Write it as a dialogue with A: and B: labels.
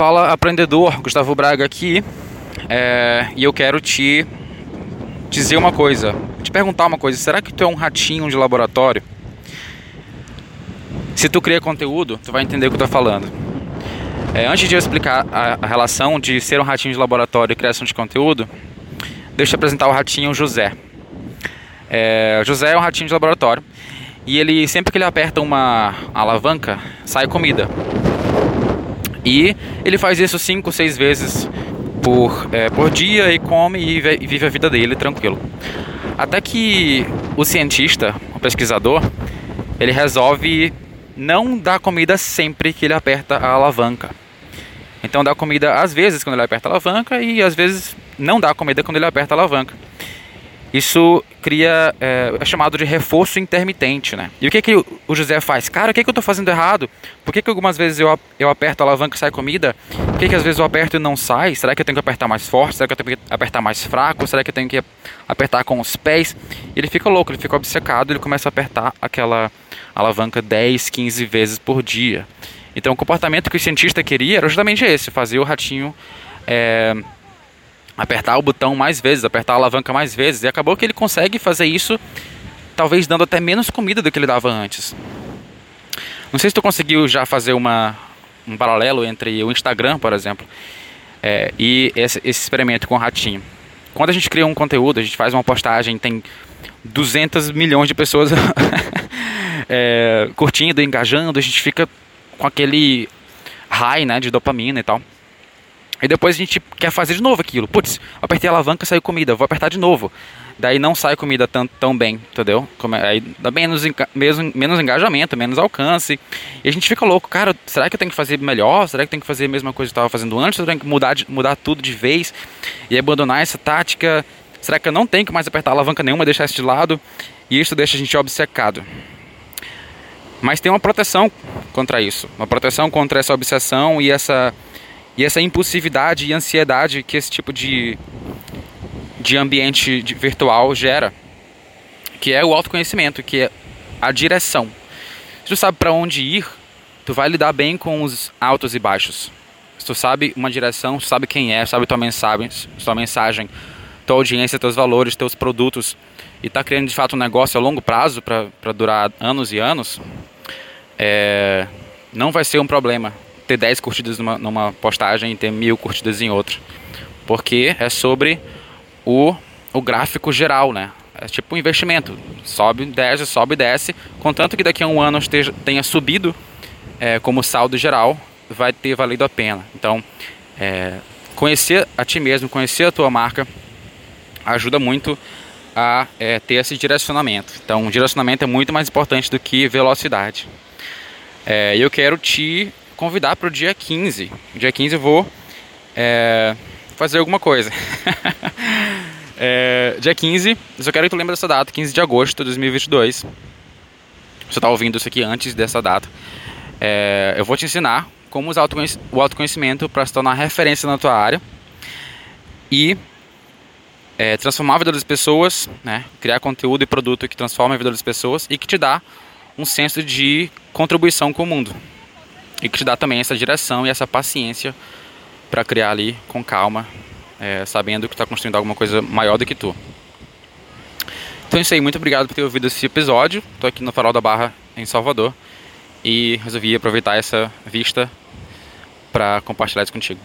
A: Fala aprendedor, Gustavo Braga aqui. É, e eu quero te dizer uma coisa, te perguntar uma coisa: será que tu é um ratinho de laboratório? Se tu cria conteúdo, tu vai entender o que eu tô falando. É, antes de eu explicar a, a, relação de ser um ratinho de laboratório e criação de conteúdo, deixa eu apresentar o ratinho José. É, José é um ratinho de laboratório e ele sempre que ele aperta uma alavanca sai comida. E ele faz isso cinco, seis vezes por, é, por dia e come e vive a vida dele tranquilo. Até que o cientista, o pesquisador, ele resolve não dar comida sempre que ele aperta a alavanca. Então dá comida às vezes quando ele aperta a alavanca e às vezes não dá comida quando ele aperta a alavanca. Isso cria, é, é, chamado de reforço intermitente, né? E o que, que o José faz? Cara, o que, que eu estou fazendo errado? Por que, que algumas vezes eu, eu aperto a alavanca e sai comida? Por que, que às vezes eu aperto e não sai? Será que eu tenho que apertar mais forte? Será que eu tenho que apertar mais fraco? Será que eu tenho que apertar com os pés? Ele fica louco, ele fica obcecado, ele começa a apertar aquela alavanca 10, 15 vezes por dia. Então o comportamento que o cientista queria era justamente esse, fazer o ratinho... É, apertar o botão mais vezes, apertar a alavanca mais vezes. E acabou que ele consegue fazer isso, talvez dando até menos comida do que ele dava antes. Não sei se tu conseguiu já fazer uma, um paralelo entre o Instagram, por exemplo, é, e esse, esse experimento com o ratinho. Quando a gente cria um conteúdo, a gente faz uma postagem, tem 200 milhões de pessoas é, curtindo, engajando, a gente fica com aquele high né, de dopamina e tal. E depois a gente quer fazer de novo aquilo. Putz, apertei a alavanca, saiu comida, vou apertar de novo. Daí não sai comida tão, tão bem, entendeu? É, aí dá menos, menos, menos engajamento, menos alcance. E a gente fica louco, cara, será que eu tenho que fazer melhor? Será que eu tenho que fazer a mesma coisa que eu estava fazendo antes? Ou eu tenho que mudar, mudar tudo de vez e abandonar essa tática? Será que eu não tenho que mais apertar a alavanca nenhuma, deixar isso de lado? E isso deixa a gente obcecado. Mas tem uma proteção contra isso. Uma proteção contra essa obsessão e essa e essa impulsividade e ansiedade que esse tipo de, de ambiente virtual gera, que é o autoconhecimento, que é a direção. Se tu sabe para onde ir, tu vai lidar bem com os altos e baixos. Se tu sabe uma direção, tu sabe quem é, sabe tua mensagem, tua mensagem, tua audiência, teus valores, teus produtos, e está criando de fato um negócio a longo prazo para durar anos e anos, é, não vai ser um problema ter 10 curtidas numa, numa postagem e ter mil curtidas em outra. Porque é sobre o, o gráfico geral, né? É tipo um investimento. Sobe, desce, sobe, desce. Contanto que daqui a um ano esteja, tenha subido é, como saldo geral, vai ter valido a pena. Então, é, conhecer a ti mesmo, conhecer a tua marca, ajuda muito a é, ter esse direcionamento. Então, o direcionamento é muito mais importante do que velocidade. É, eu quero te convidar para o dia 15. Dia 15 eu vou é, fazer alguma coisa. é, dia 15, eu só quero que tu lembre dessa data, 15 de agosto de 2022. Você está ouvindo isso aqui antes dessa data. É, eu vou te ensinar como usar o autoconhecimento para se tornar referência na tua área e é, transformar a vida das pessoas, né? criar conteúdo e produto que transforma a vida das pessoas e que te dá um senso de contribuição com o mundo e que te dá também essa direção e essa paciência para criar ali com calma, é, sabendo que está construindo alguma coisa maior do que tu. Então é isso aí, muito obrigado por ter ouvido esse episódio. Estou aqui no Farol da Barra, em Salvador, e resolvi aproveitar essa vista para compartilhar isso contigo.